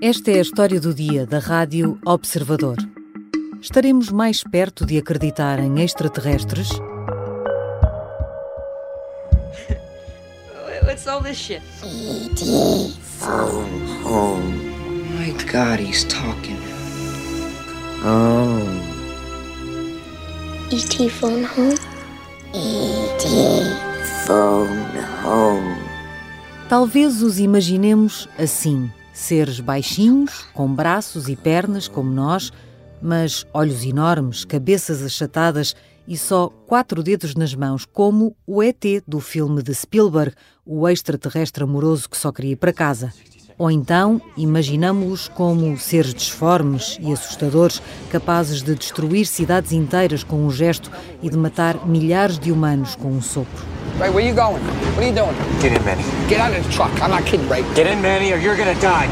Esta é a história do dia da Rádio Observador. Estaremos mais perto de acreditar em extraterrestres? What's all this shit? E.T. phone home. Oh my god, he's talking. Oh. E.T. phone home? E.T. phone home. Talvez os imaginemos assim: seres baixinhos, com braços e pernas como nós, mas olhos enormes, cabeças achatadas e só quatro dedos nas mãos, como o ET do filme de Spielberg, o extraterrestre amoroso que só queria ir para casa. Ou então imaginamos-los como seres disformes e assustadores, capazes de destruir cidades inteiras com um gesto e de matar milhares de humanos com um sopro. Ray, where you going? What are you doing? Get in, Manny. Get out of the truck. I'm not kidding, Ray. Get in, Manny, or you're gonna die.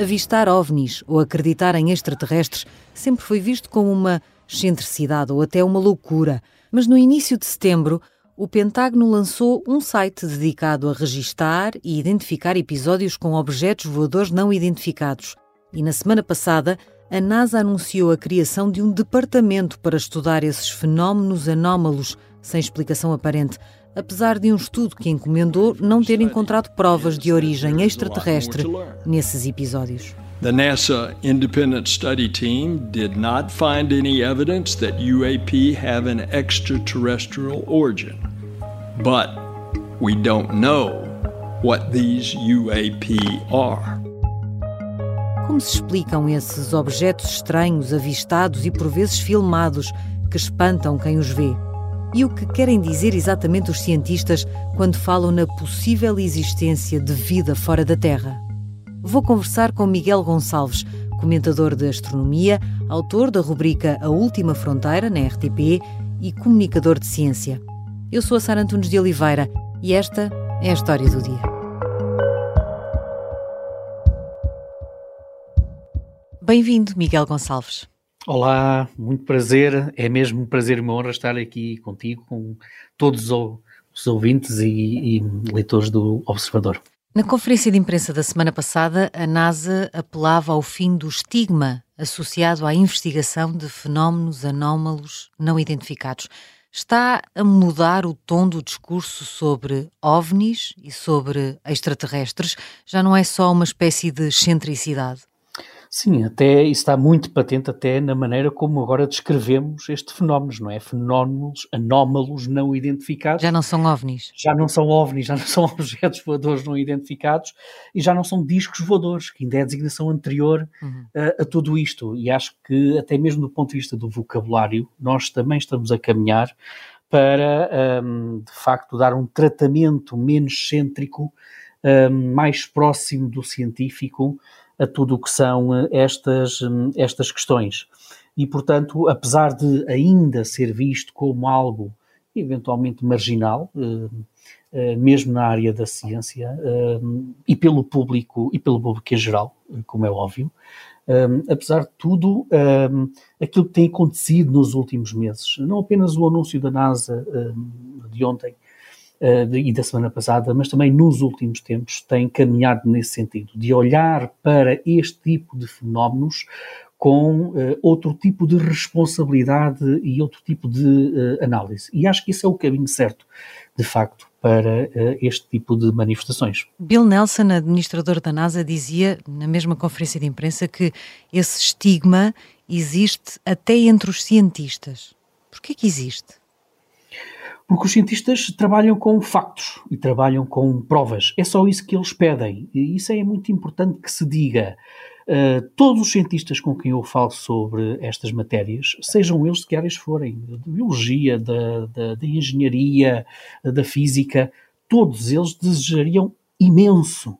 Avistar ovnis ou acreditar em extraterrestres sempre foi visto como uma excentricidade ou até uma loucura. Mas no início de setembro, o Pentágono lançou um site dedicado a registar e identificar episódios com objetos voadores não identificados. E na semana passada, a NASA anunciou a criação de um departamento para estudar esses fenómenos anómalos sem explicação aparente, apesar de um estudo que encomendou não ter encontrado provas de origem extraterrestre nesses episódios. The NASA Independent Study Team did not find any evidence that UAP have an extraterrestrial origin. But we don't know what these UAP are. Como se explicam esses objetos estranhos avistados e por vezes filmados que espantam quem os vê? E o que querem dizer exatamente os cientistas quando falam na possível existência de vida fora da Terra? Vou conversar com Miguel Gonçalves, comentador de astronomia, autor da rubrica A Última Fronteira na RTP e comunicador de ciência. Eu sou a Sara Antunes de Oliveira e esta é a história do dia. Bem-vindo, Miguel Gonçalves. Olá, muito prazer. É mesmo um prazer e uma honra estar aqui contigo, com todos os ouvintes e, e leitores do Observador. Na conferência de imprensa da semana passada, a NASA apelava ao fim do estigma associado à investigação de fenómenos anómalos não identificados. Está a mudar o tom do discurso sobre ovnis e sobre extraterrestres? Já não é só uma espécie de excentricidade? Sim, até isso está muito patente até na maneira como agora descrevemos este fenómeno, não é? Fenómenos anómalos não identificados. Já não são ovnis. Já não são ovnis, já não são objetos voadores não identificados e já não são discos voadores, que ainda é a designação anterior uhum. a, a tudo isto. E acho que até mesmo do ponto de vista do vocabulário, nós também estamos a caminhar para, um, de facto, dar um tratamento menos cêntrico, um, mais próximo do científico, a tudo o que são eh, estas, hum, estas questões. E, portanto, apesar de ainda ser visto como algo eventualmente marginal, eh, eh, mesmo na área da ciência, e pelo público, e pelo público em geral, como é óbvio, apesar de tudo, aquilo que tem acontecido nos últimos meses, não apenas o anúncio da NASA de ontem, de, e da semana passada, mas também nos últimos tempos tem caminhado nesse sentido, de olhar para este tipo de fenómenos com uh, outro tipo de responsabilidade e outro tipo de uh, análise. E acho que isso é o caminho certo, de facto, para uh, este tipo de manifestações. Bill Nelson, administrador da NASA, dizia na mesma conferência de imprensa que esse estigma existe até entre os cientistas. Por que existe? Porque os cientistas trabalham com factos e trabalham com provas. É só isso que eles pedem. E isso é muito importante que se diga. Uh, todos os cientistas com quem eu falo sobre estas matérias, sejam eles de que áreas forem, da biologia, da, engenharia, da física, todos eles desejariam imenso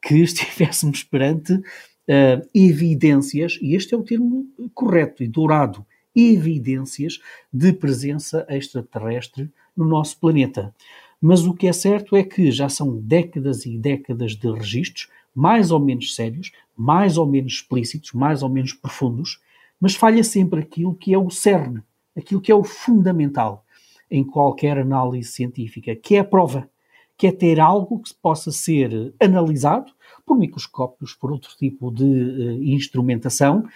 que estivéssemos perante uh, evidências, e este é o termo correto e dourado, evidências de presença extraterrestre no nosso planeta. Mas o que é certo é que já são décadas e décadas de registros, mais ou menos sérios, mais ou menos explícitos, mais ou menos profundos, mas falha sempre aquilo que é o cerne, aquilo que é o fundamental em qualquer análise científica, que é a prova, que é ter algo que possa ser analisado por microscópios, por outro tipo de uh, instrumentação,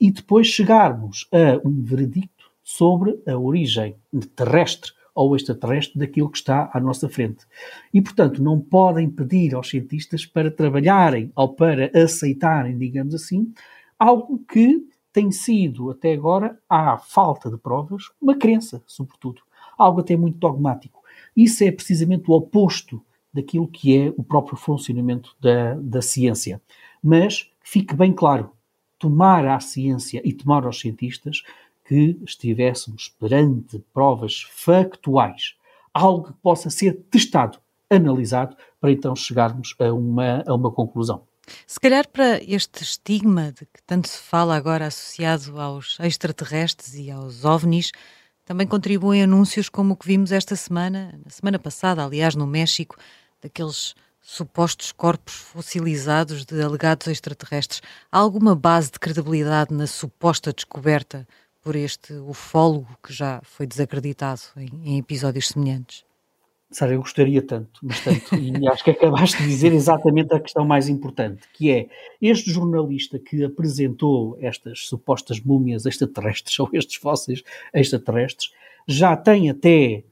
e depois chegarmos a um veredicto sobre a origem terrestre ou extraterrestre daquilo que está à nossa frente. E, portanto, não podem pedir aos cientistas para trabalharem ou para aceitarem, digamos assim, algo que tem sido, até agora, à falta de provas, uma crença, sobretudo. Algo até muito dogmático. Isso é precisamente o oposto daquilo que é o próprio funcionamento da, da ciência. Mas fique bem claro, tomar à ciência e tomar aos cientistas que estivéssemos perante provas factuais, algo que possa ser testado, analisado, para então chegarmos a uma, a uma conclusão. Se calhar para este estigma de que tanto se fala agora associado aos extraterrestres e aos ovnis, também contribuem anúncios como o que vimos esta semana, na semana passada, aliás, no México, daqueles supostos corpos fossilizados de alegados extraterrestres. Há alguma base de credibilidade na suposta descoberta por este ufólogo que já foi desacreditado em, em episódios semelhantes? Sara, eu gostaria tanto, mas tanto, e acho que acabaste de dizer exatamente a questão mais importante, que é este jornalista que apresentou estas supostas múmias extraterrestres, ou estes fósseis extraterrestres, já tem até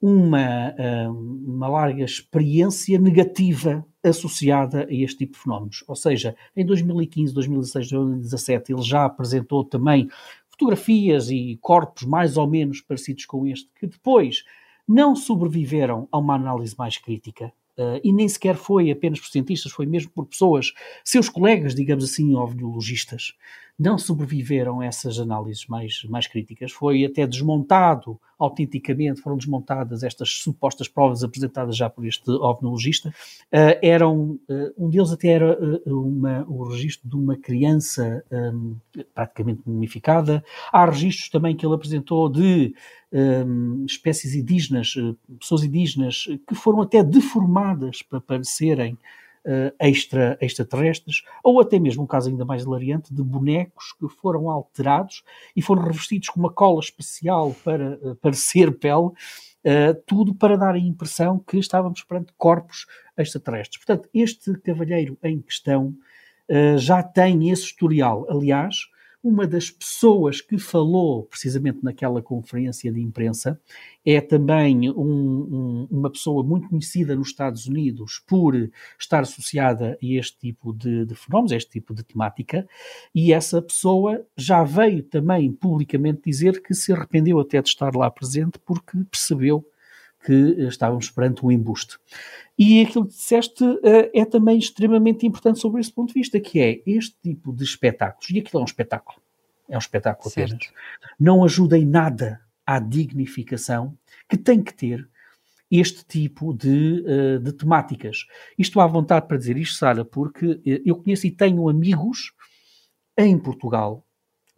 uma, ah, uma larga experiência negativa associada a este tipo de fenómenos. Ou seja, em 2015, 2016, 2017, ele já apresentou também fotografias e corpos mais ou menos parecidos com este, que depois não sobreviveram a uma análise mais crítica. Uh, e nem sequer foi apenas por cientistas, foi mesmo por pessoas, seus colegas, digamos assim, ovniologistas, não sobreviveram essas análises mais, mais críticas. Foi até desmontado, autenticamente, foram desmontadas estas supostas provas apresentadas já por este ovnologista. Uh, eram, uh, um deles até era uh, uma, o registro de uma criança um, praticamente mumificada. Há registros também que ele apresentou de um, espécies indígenas, pessoas indígenas, que foram até deformadas para parecerem uh, extra, extraterrestres, ou até mesmo um caso ainda mais hilariante de bonecos que foram alterados e foram revestidos com uma cola especial para uh, parecer pele, uh, tudo para dar a impressão que estávamos perante corpos extraterrestres. Portanto, este cavalheiro em questão já tem esse historial. Aliás, uma das pessoas que falou precisamente naquela conferência de imprensa é também um, um, uma pessoa muito conhecida nos Estados Unidos por estar associada a este tipo de, de fenómenos, a este tipo de temática, e essa pessoa já veio também publicamente dizer que se arrependeu até de estar lá presente porque percebeu que estávamos perante um embuste. E aquilo que disseste uh, é também extremamente importante sobre esse ponto de vista, que é este tipo de espetáculos, e aquilo é um espetáculo, é um espetáculo certo. apenas, não ajuda em nada à dignificação que tem que ter este tipo de, uh, de temáticas. Isto à vontade para dizer isto, Sara, porque eu conheço e tenho amigos em Portugal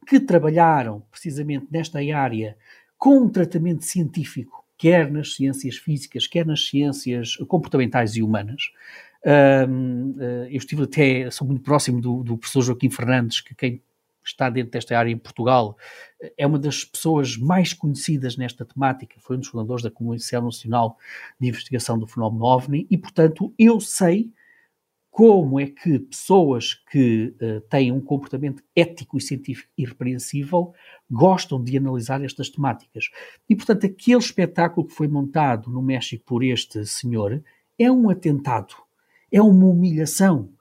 que trabalharam precisamente nesta área com um tratamento científico quer nas ciências físicas, quer nas ciências comportamentais e humanas. Um, eh, eu estive até, sou muito próximo do, do professor Joaquim Fernandes, que quem está dentro desta área em Portugal, é uma das pessoas mais conhecidas nesta temática, foi um dos fundadores da Comissão Nacional de Investigação do Fenómeno OVNI, e portanto eu sei como é que pessoas que uh, têm um comportamento ético e científico irrepreensível gostam de analisar estas temáticas. E, portanto, aquele espetáculo que foi montado no México por este senhor é um atentado, é uma humilhação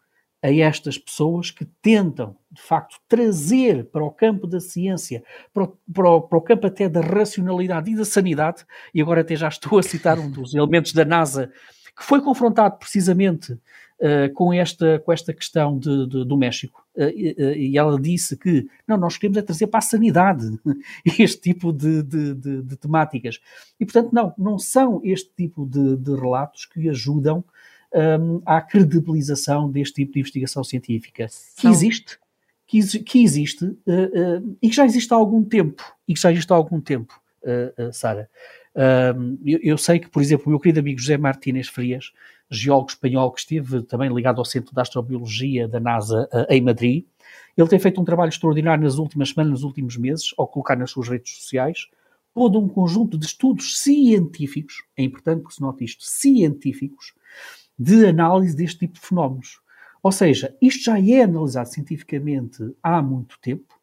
a estas pessoas que tentam, de facto, trazer para o campo da ciência, para o, para o, para o campo até da racionalidade e da sanidade, e agora até já estou a citar um dos elementos da NASA que foi confrontado precisamente uh, com, esta, com esta questão de, de, do México. Uh, e ela disse que não, nós queremos é trazer para a sanidade este tipo de, de, de, temáticas. E, portanto, não, não são este tipo de, relatos que ajudam um, à credibilização deste tipo de investigação científica. Que existe, que, que existe uh, uh, e que já existe há algum tempo. E que já existe há algum tempo, uh, Sara. Eu, eu, sei que, por exemplo, o meu querido amigo José Martínez Frias, geólogo espanhol que esteve também ligado ao Centro de Astrobiologia da NASA em Madrid, ele tem feito um trabalho extraordinário nas últimas semanas, nos últimos meses, ao colocar nas suas redes sociais todo um conjunto de estudos científicos, é importante que se note isto, científicos, de análise deste tipo de fenómenos. Ou seja, isto já é analisado cientificamente há muito tempo,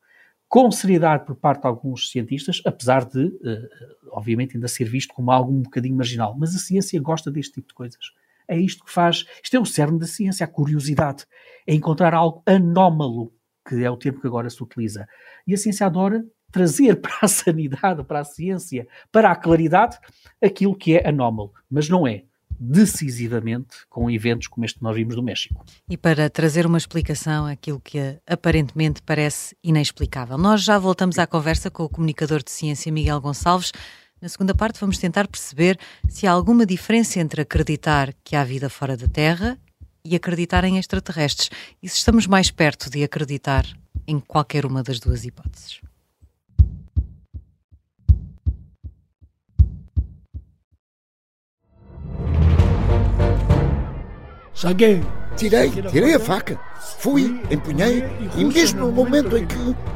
com seriedade por parte de alguns cientistas, apesar de, uh, obviamente, ainda ser visto como algo um bocadinho marginal. Mas a ciência gosta deste tipo de coisas. É isto que faz. Isto é o cerne da ciência, a curiosidade. É encontrar algo anómalo, que é o termo que agora se utiliza. E a ciência adora trazer para a sanidade, para a ciência, para a claridade, aquilo que é anómalo. Mas não é decisivamente com eventos como este que nós vimos do México. E para trazer uma explicação àquilo que aparentemente parece inexplicável. Nós já voltamos à conversa com o comunicador de ciência Miguel Gonçalves. Na segunda parte, vamos tentar perceber se há alguma diferença entre acreditar que há vida fora da Terra e acreditar em extraterrestres, e se estamos mais perto de acreditar em qualquer uma das duas hipóteses. Saguei. Tirei, tirei a faca. Fui, empunhei e mesmo no momento em que.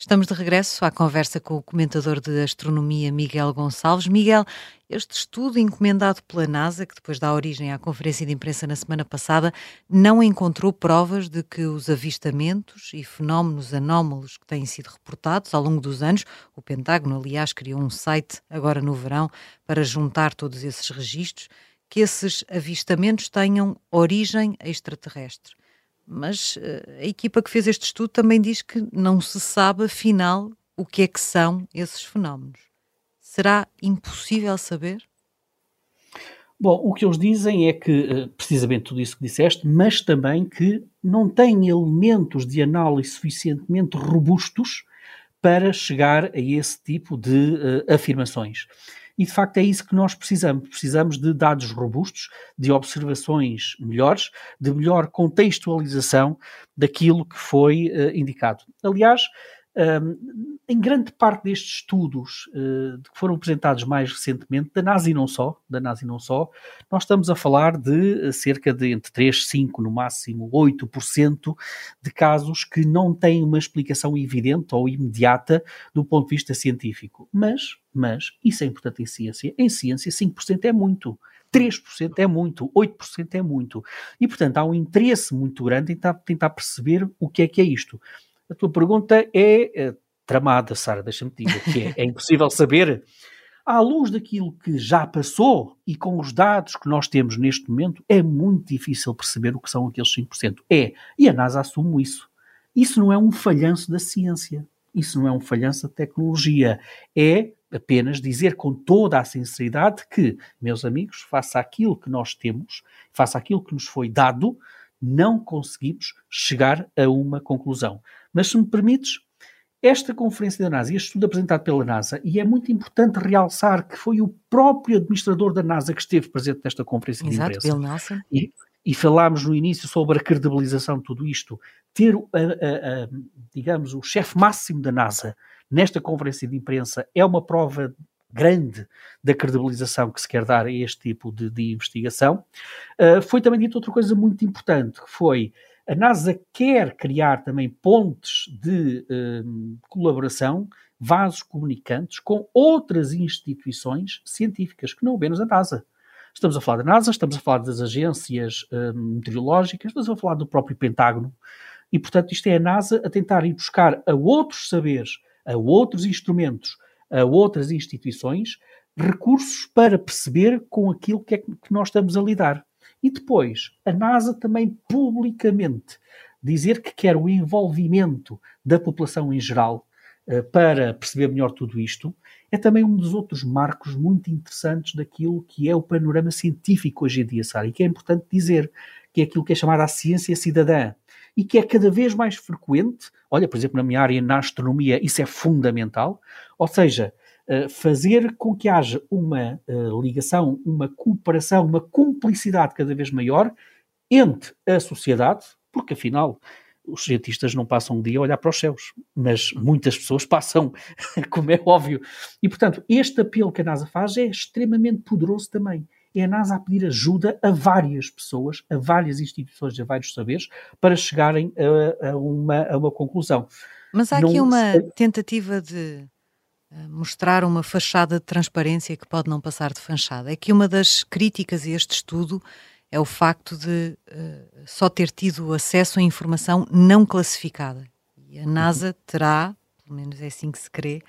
Estamos de regresso à conversa com o comentador de astronomia Miguel Gonçalves. Miguel, este estudo encomendado pela NASA, que depois dá origem à conferência de imprensa na semana passada, não encontrou provas de que os avistamentos e fenómenos anómalos que têm sido reportados ao longo dos anos, o Pentágono, aliás, criou um site agora no verão para juntar todos esses registros, que esses avistamentos tenham origem extraterrestre mas uh, a equipa que fez este estudo também diz que não se sabe, afinal, o que é que são esses fenómenos. Será impossível saber? Bom, o que eles dizem é que, eh, precisamente tudo isso que disseste, mas também que não têm elementos de análise suficientemente robustos para chegar a esse tipo de uh, afirmações. E de facto é isso que nós precisamos. Precisamos de dados robustos, de observações melhores, de melhor contextualização daquilo que foi uh, indicado. Aliás, um, em grande parte destes estudos uh, que foram apresentados mais recentemente, da NASA e não só, da NASA não só, nós estamos a falar de uh, cerca de entre 3, 5, no máximo 8% de casos que não têm uma explicação evidente ou imediata do ponto de vista científico. Mas, mas, isso é importante em ciência, em ciência 5% é muito. 3% é muito, 8% é muito. E, portanto, há um interesse muito grande em tentar perceber o que é que é isto. A tua pergunta é, é tramada, Sara, deixa-me dizer, que é, é impossível saber. À luz daquilo que já passou e com os dados que nós temos neste momento, é muito difícil perceber o que são aqueles 5%. É, e a NASA assume isso. Isso não é um falhanço da ciência, isso não é um falhanço da tecnologia, é apenas dizer com toda a sinceridade que, meus amigos, faça aquilo que nós temos, faça aquilo que nos foi dado, não conseguimos chegar a uma conclusão. Mas se me permites, esta conferência da NASA, este estudo apresentado pela NASA, e é muito importante realçar que foi o próprio administrador da NASA que esteve presente nesta conferência Exato, de imprensa. Bill Nelson. E, e falámos no início sobre a credibilização de tudo isto. Ter, a, a, a, digamos, o chefe máximo da NASA nesta conferência de imprensa é uma prova grande da credibilização que se quer dar a este tipo de, de investigação. Uh, foi também dito outra coisa muito importante, que foi a NASA quer criar também pontes de uh, colaboração, vasos comunicantes com outras instituições científicas, que não apenas a NASA. Estamos a falar da NASA, estamos a falar das agências uh, meteorológicas, estamos a falar do próprio Pentágono. E, portanto, isto é a NASA a tentar ir buscar a outros saberes, a outros instrumentos, a outras instituições recursos para perceber com aquilo que é que nós estamos a lidar. E depois, a NASA também publicamente dizer que quer o envolvimento da população em geral uh, para perceber melhor tudo isto, é também um dos outros marcos muito interessantes daquilo que é o panorama científico hoje em dia, Sara, e que é importante dizer, que é aquilo que é chamada a ciência cidadã, e que é cada vez mais frequente, olha, por exemplo, na minha área, na astronomia, isso é fundamental, ou seja, eh, fazer com que haja uma uh, ligação, uma cooperação, uma cumplicidade cada vez maior entre a sociedade, porque afinal os cientistas não passam um dia a olhar para os céus, mas muitas pessoas passam, como é óbvio. E, portanto, este apelo que a NASA faz é extremamente poderoso também. É a NASA a pedir ajuda a várias pessoas, a várias instituições, a vários saberes, para chegarem a, a, uma, a uma conclusão. Mas há não aqui uma tentativa de eh, mostrar uma fachada de transparência que pode não passar de fachada. É que uma das críticas a este estudo é o facto de uh, só ter tido acesso a informação não classificada. E a NASA terá, pelo menos é assim que se crê,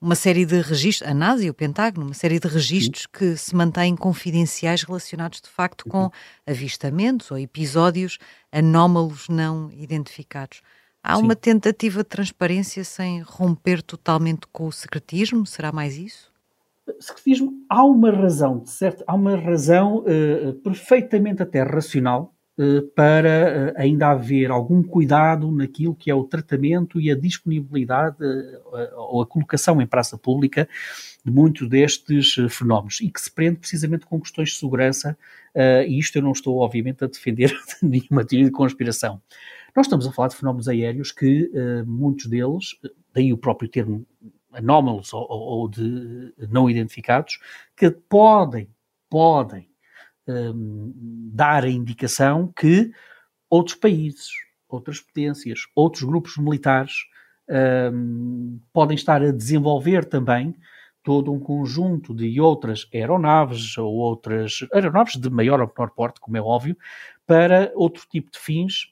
uma série de registros, a NASA e o Pentágono, uma série de registros que se mantêm confidenciais relacionados de facto com avistamentos ou episódios anómalos não identificados. Há Sim. uma tentativa de transparência sem romper totalmente com o secretismo? Será mais isso? secretismo há uma razão, certo? Há uma razão uh, perfeitamente até racional uh, para uh, ainda haver algum cuidado naquilo que é o tratamento e a disponibilidade ou a colocação em praça pública de muitos destes fenómenos e que se prende precisamente com questões de segurança e isto eu não estou obviamente a defender nenhuma teoria de conspiração. Nós estamos a falar de fenómenos aéreos que muitos deles, daí o próprio termo anómalos ou, ou, de não identificados que podem, podem um, dar a indicação que outros países, outras potências, outros grupos militares um, podem estar a desenvolver também todo um conjunto de outras aeronaves ou outras aeronaves de maior ou menor porte, como é óbvio, para outro tipo de fins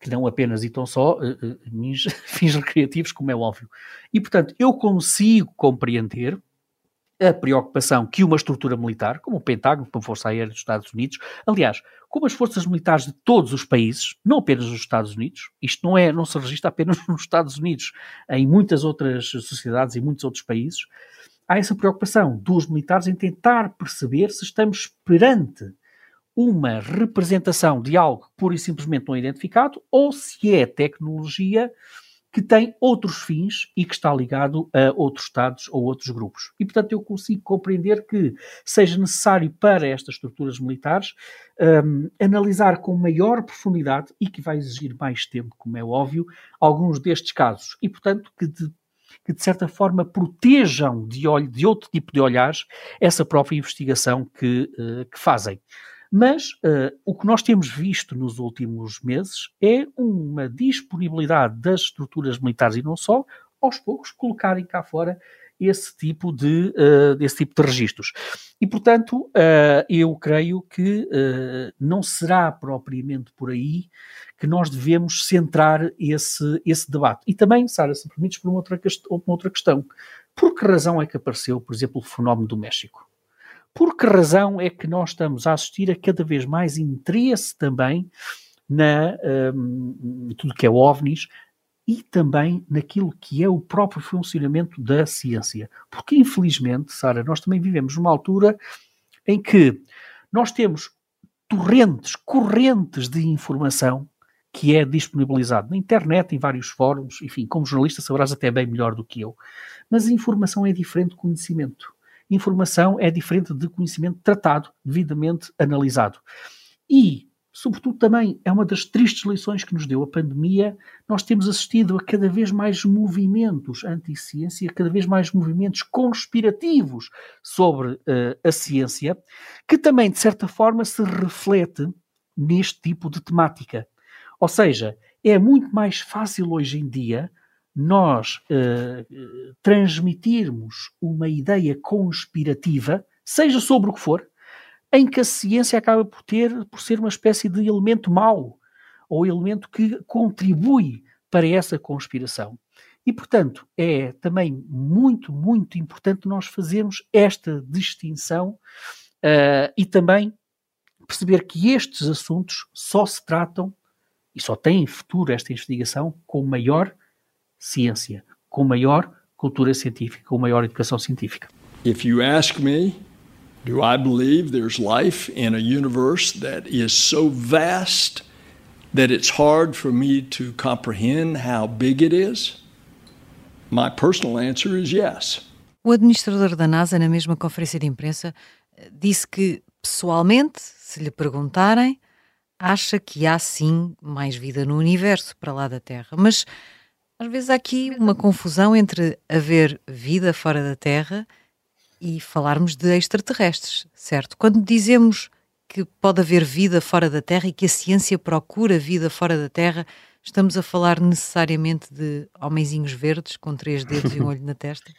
que não apenas e tão só uh, uh, fins recreativos, como é óbvio. E, portanto, eu consigo compreender a preocupação que uma estrutura militar, como o Pentágono, como a Força Aérea dos Estados Unidos, aliás, como as forças militares de todos os países, não apenas dos Estados Unidos, isto não é, não se registra apenas nos Estados Unidos, em muitas outras sociedades e muitos outros países, há essa preocupação dos militares em tentar perceber se estamos perante uma representação de algo pura e simplesmente não identificado ou se é tecnologia que tem outros fins e que está ligado a outros Estados ou outros grupos. E, portanto, eu consigo compreender que seja necessário para estas estruturas militares um, analisar com maior profundidade e que vai exigir mais tempo, como é óbvio, alguns destes casos. E, portanto, que de, que de certa forma protejam de, olho, de outro tipo de olhares essa própria investigação que, uh, que fazem. Mas uh, o que nós temos visto nos últimos meses é uma disponibilidade das estruturas militares e não só, aos poucos, colocarem cá fora esse tipo de, uh, tipo de registros. E, portanto, uh, eu creio que uh, não será propriamente por aí que nós devemos centrar esse, esse debate. E também, Sara, se permites, por uma outra, uma outra questão. Por que razão é que apareceu, por exemplo, o fenómeno do México? Por que razão é que nós estamos a assistir a cada vez mais interesse também na um, tudo que é OVNIs e também naquilo que é o próprio funcionamento da ciência? Porque, infelizmente, Sara, nós também vivemos numa altura em que nós temos torrentes, correntes de informação que é disponibilizado na internet, em vários fóruns, enfim, como jornalista saberás até bem melhor do que eu. Mas informação é diferente do conhecimento informação é diferente de conhecimento tratado, devidamente analisado. E, sobretudo, também é uma das tristes lições que nos deu a pandemia. Nós temos assistido a cada vez mais movimentos anti-ciência, cada vez mais movimentos conspirativos sobre uh, a ciência, que também, de certa forma, se reflete neste tipo de temática. Ou seja, é muito mais fácil hoje em dia nós uh, transmitirmos uma ideia conspirativa, seja sobre o que for, em que a ciência acaba por ter por ser uma espécie de elemento mau ou elemento que contribui para essa conspiração. E, portanto, é também muito, muito importante nós fazermos esta distinção uh, e também perceber que estes assuntos só se tratam e só têm futuro esta investigação com maior ciência, com maior cultura científica, com maior educação científica. If you ask me, do I believe there's life in a universe that is so vast that it's hard for me to comprehend how big it is? My personal answer is yes. O administrador da NASA, na mesma conferência de imprensa, disse que, pessoalmente, se lhe perguntarem, acha que há sim mais vida no universo para lá da Terra, mas às vezes há aqui uma confusão entre haver vida fora da Terra e falarmos de extraterrestres, certo? Quando dizemos que pode haver vida fora da Terra e que a ciência procura vida fora da Terra, estamos a falar necessariamente de homenzinhos verdes com três dedos e um olho na testa?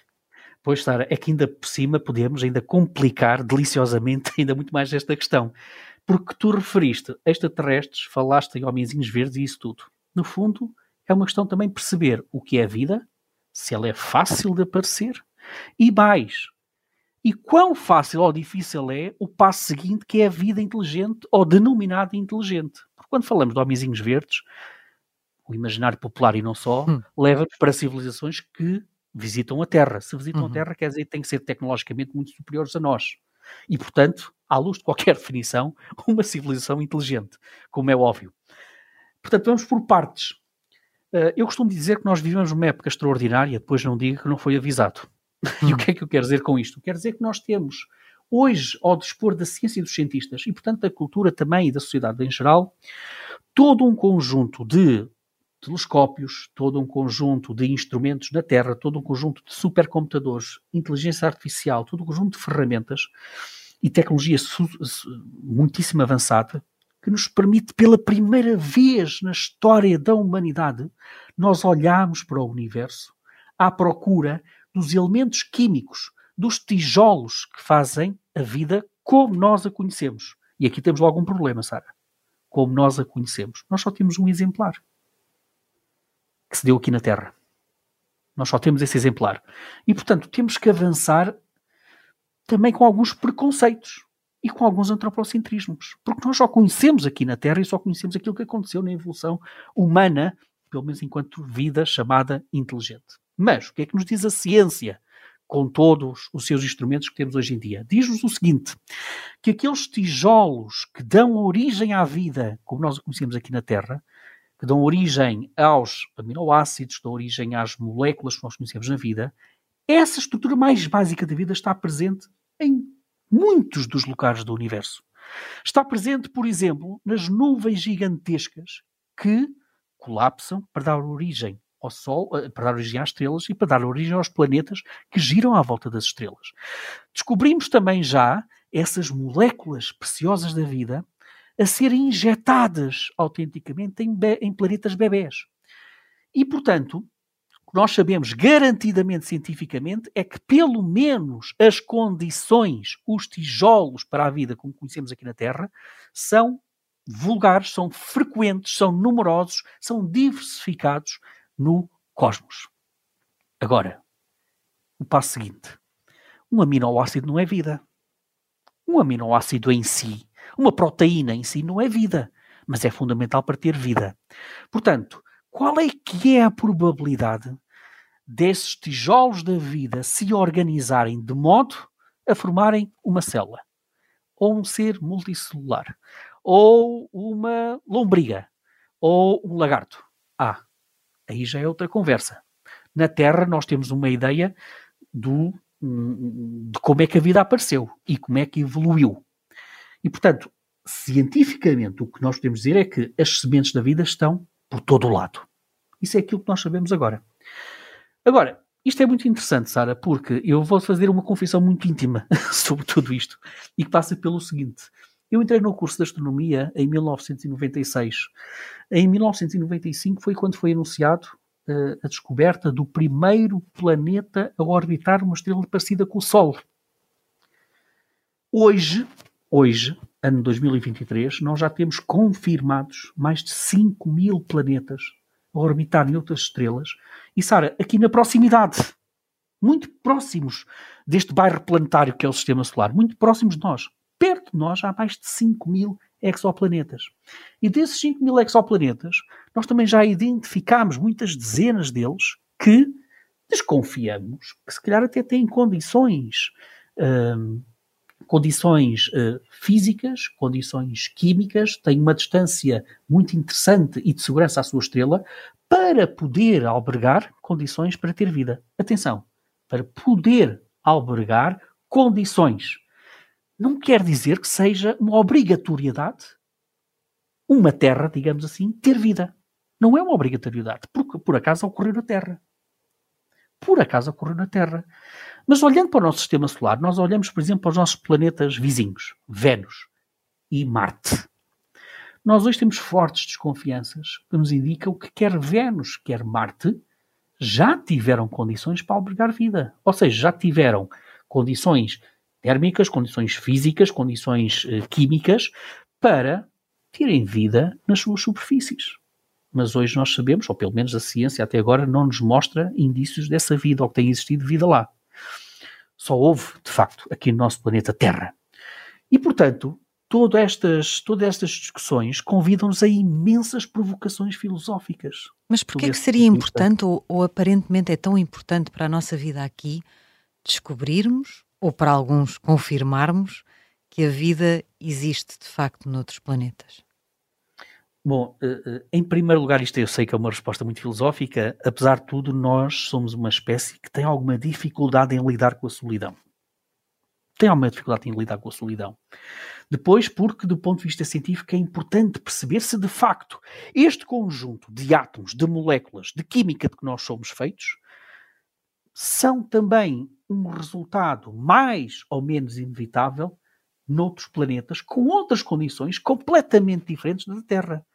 Pois, Sara, é que ainda por cima podemos ainda complicar deliciosamente ainda muito mais esta questão. Porque tu referiste extraterrestres, falaste em homenzinhos verdes e isso tudo. No fundo, é uma questão também perceber o que é vida, se ela é fácil de aparecer, e mais, e quão fácil ou difícil é o passo seguinte, que é a vida inteligente ou denominada inteligente. Porque quando falamos de homenzinhos verdes, o imaginário popular e não só, hum. leva-nos para civilizações que visitam a Terra. Se visitam uhum. a Terra, quer dizer que têm que ser tecnologicamente muito superiores a nós. E, portanto, à luz de qualquer definição, uma civilização inteligente, como é óbvio. Portanto, vamos por partes. Uh, eu costumo dizer que nós vivemos uma época extraordinária, depois não digo que não foi avisado. e o que é que eu quero dizer com isto? Quero dizer que nós temos, hoje, ao dispor da ciência e dos cientistas, e portanto da cultura também e da sociedade em geral, todo um conjunto de telescópios, todo um conjunto de instrumentos na Terra, todo um conjunto de supercomputadores, inteligência artificial, todo um conjunto de ferramentas e tecnologia muitíssimo avançada que nos permite, pela primeira vez na história da humanidade, nós olharmos para o universo à procura dos elementos químicos, dos tijolos que fazem a vida como nós a conhecemos. E aqui temos logo um problema, Sara. Como nós a conhecemos. Nós só temos um exemplar que se deu aqui na Terra. Nós só temos esse exemplar. E, portanto, temos que avançar também com alguns preconceitos e com alguns antropocentrismos. Porque nós só conhecemos aqui na Terra e só conhecemos aquilo que aconteceu na evolução humana, pelo menos enquanto vida chamada inteligente. Mas o que é que nos diz a ciência? Com todos os seus instrumentos que temos hoje em dia. Diz-nos o seguinte: que aqueles tijolos que dão origem à vida, como nós a conhecemos aqui na Terra, que dão origem aos aminoácidos, dão origem às moléculas que nós conhecemos na vida, essa estrutura mais básica da vida está presente em muitos dos locais do universo. Está presente, por exemplo, nas nuvens gigantescas que colapsam para dar origem ao Sol, eh, para dar origem às estrelas e para dar origem aos planetas que giram à volta das estrelas. Descobrimos também já essas moléculas preciosas da vida a serem injetadas autenticamente em, em planetas bebés. E, portanto, nós sabemos garantidamente cientificamente é que, pelo menos, as condições, os tijolos para a vida, como conhecemos aqui na Terra, são vulgares, são frequentes, são numerosos, são diversificados no cosmos. Agora, o passo seguinte: um aminoácido não é vida. Um aminoácido em si uma proteína em si não é vida, mas é fundamental para ter vida. Portanto, qual é que é a probabilidade desses tijolos da vida se organizarem de modo a formarem uma célula, ou um ser multicelular, ou uma lombriga, ou um lagarto? Ah, aí já é outra conversa. Na Terra nós temos uma ideia do, de como é que a vida apareceu e como é que evoluiu. E, portanto, cientificamente, o que nós podemos dizer é que as sementes da vida estão por todo o lado. Isso é aquilo que nós sabemos agora. Agora, isto é muito interessante, Sara, porque eu vou fazer uma confissão muito íntima sobre tudo isto e que passa pelo seguinte. Eu entrei no curso de astronomia em 1996. Em 1995 foi quando foi anunciado uh, a descoberta do primeiro planeta a orbitar uma estrela parecida com o Sol. Hoje, Hoje, ano 2023, nós já temos confirmados mais de 5 mil planetas a orbitar em outras estrelas. E, Sara, aqui na proximidade, muito próximos deste bairro planetário que é o Sistema Solar, muito próximos de nós. Perto de nós há mais de 5 mil exoplanetas. E desses 5 mil exoplanetas, nós também já identificámos muitas dezenas deles que desconfiamos que se calhar até têm condições hum, condições uh, físicas, condições químicas, tem uma distância muito interessante e de segurança à sua estrela para poder albergar condições para ter vida. Atenção, para poder albergar condições. Não quer dizer que seja uma obrigatoriedade uma Terra, digamos assim, ter vida. Não é uma obrigatoriedade, porque por acaso ocorreu na Terra. Por acaso ocorreu na Terra. Mas olhando para o nosso sistema solar, nós olhamos, por exemplo, para os nossos planetas vizinhos, Vênus e Marte. Nós hoje temos fortes desconfianças que nos indicam que quer Vênus, quer Marte, já tiveram condições para albergar vida. Ou seja, já tiveram condições térmicas, condições físicas, condições uh, químicas para terem vida nas suas superfícies. Mas hoje nós sabemos, ou pelo menos a ciência até agora não nos mostra indícios dessa vida, ou que tem existido vida lá. Só houve, de facto, aqui no nosso planeta Terra. E, portanto, todas estas, todas estas discussões convidam-nos a imensas provocações filosóficas. Mas porquê é que seria importante, ou, ou, aparentemente é tão importante para a nossa vida aqui, descobrirmos, ou para alguns confirmarmos, que a vida existe de facto noutros planetas? Bom, eh, eh, em primeiro lugar, isto eu sei que é uma resposta muito filosófica, apesar de tudo, nós somos uma espécie que tem alguma dificuldade em lidar com a solidão. Tem alguma dificuldade em lidar com a solidão. Depois, porque do ponto de vista científico é importante perceber se de facto este conjunto de átomos, de moléculas, de química de que nós somos feitos, são também um resultado mais ou menos inevitável noutros planetas com outras condições completamente diferentes da Terra.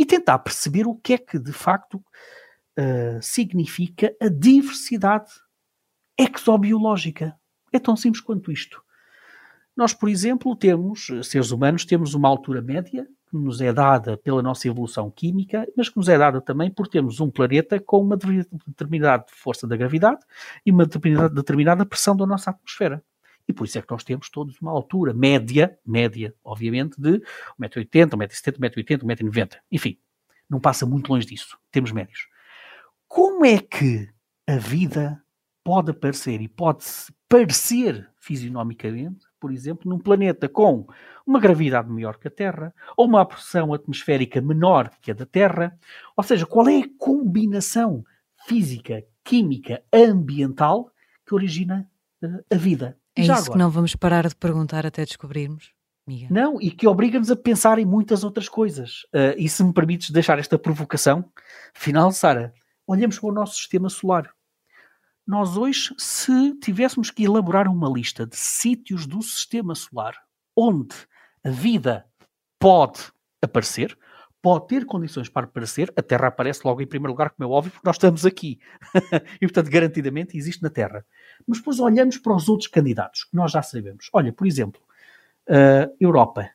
E tentar perceber o que é que de facto uh, significa a diversidade exobiológica. É tão simples quanto isto. Nós, por exemplo, temos, seres humanos, temos uma altura média que nos é dada pela nossa evolução química, mas que nos é dada também por termos um planeta com uma determinada força da gravidade e uma determinada, determinada pressão da nossa atmosfera. E por isso é que nós temos todos uma altura média, média, obviamente, de 1,80m, 1,70m, 1,80m, 1,90m. Enfim, não passa muito longe disso. Temos médios. Como é que a vida pode aparecer e pode parecer fisionomicamente por exemplo, num planeta com uma gravidade maior que a Terra, ou uma pressão atmosférica menor que a da Terra. Ou seja, qual é a combinação física, química, ambiental que origina uh, a vida? É Já isso agora, que não vamos parar de perguntar até descobrirmos. Miguel. Não, e que obriga-nos a pensar em muitas outras coisas. Uh, e se me permites deixar esta provocação final, Sara, olhemos para o nosso sistema solar nós hoje, se tivéssemos que elaborar uma lista de sítios do sistema solar onde a vida pode aparecer, pode ter condições para aparecer, a Terra aparece logo em primeiro lugar, como é óbvio, porque nós estamos aqui. e, portanto, garantidamente existe na Terra. Mas depois olhamos para os outros candidatos, que nós já sabemos. Olha, por exemplo, uh, Europa,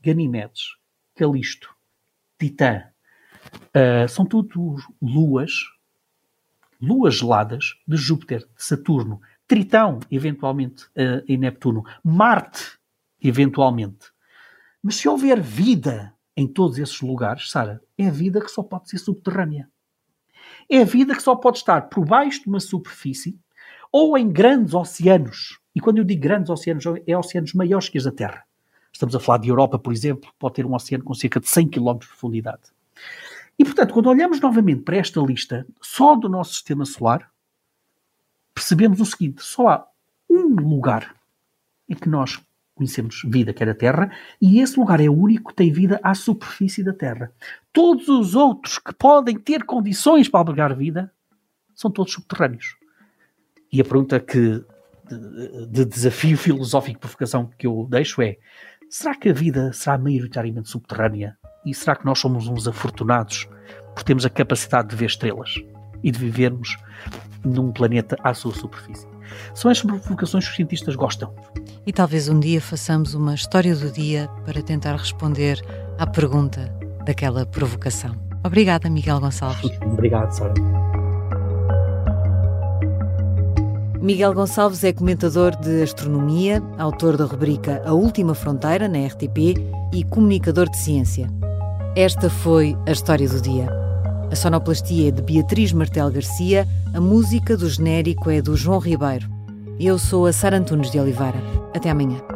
Ganimedes, Calisto, Titã, uh, são tudo luas luas geladas de Júpiter, de Saturno, Tritão, eventualmente, uh, em Neptuno, Marte, eventualmente. Mas se houver vida em todos esses lugares, Sara, é vida que só pode ser subterrânea. É vida que só pode estar por baixo de uma superfície ou em grandes oceanos. E quando eu digo grandes oceanos, é oceanos maiores que os da Terra. Estamos a falar de Europa, por exemplo, pode ter um oceano com cerca de 100 km de profundidade. E, portanto, quando olhamos novamente para esta lista só do nosso sistema solar, percebemos o seguinte: só há um lugar em que nós conhecemos vida, que é a Terra, e esse lugar é o único que tem vida à superfície da Terra. Todos os outros que podem ter condições para albergar vida são todos subterrâneos. E a pergunta que de, de desafio filosófico de provocação que eu deixo é: será que a vida será maioritariamente subterrânea e será que nós somos uns afortunados por termos a capacidade de ver estrelas e de vivermos num planeta à sua superfície? São estas provocações que os cientistas gostam. E talvez um dia façamos uma história do dia para tentar responder à pergunta daquela provocação. Obrigada, Miguel Gonçalves. Obrigado, Sara. Miguel Gonçalves é comentador de astronomia, autor da rubrica A Última Fronteira na RTP e comunicador de ciência. Esta foi a história do dia. A sonoplastia é de Beatriz Martel Garcia, a música do genérico é do João Ribeiro. Eu sou a Sara Antunes de Oliveira. Até amanhã.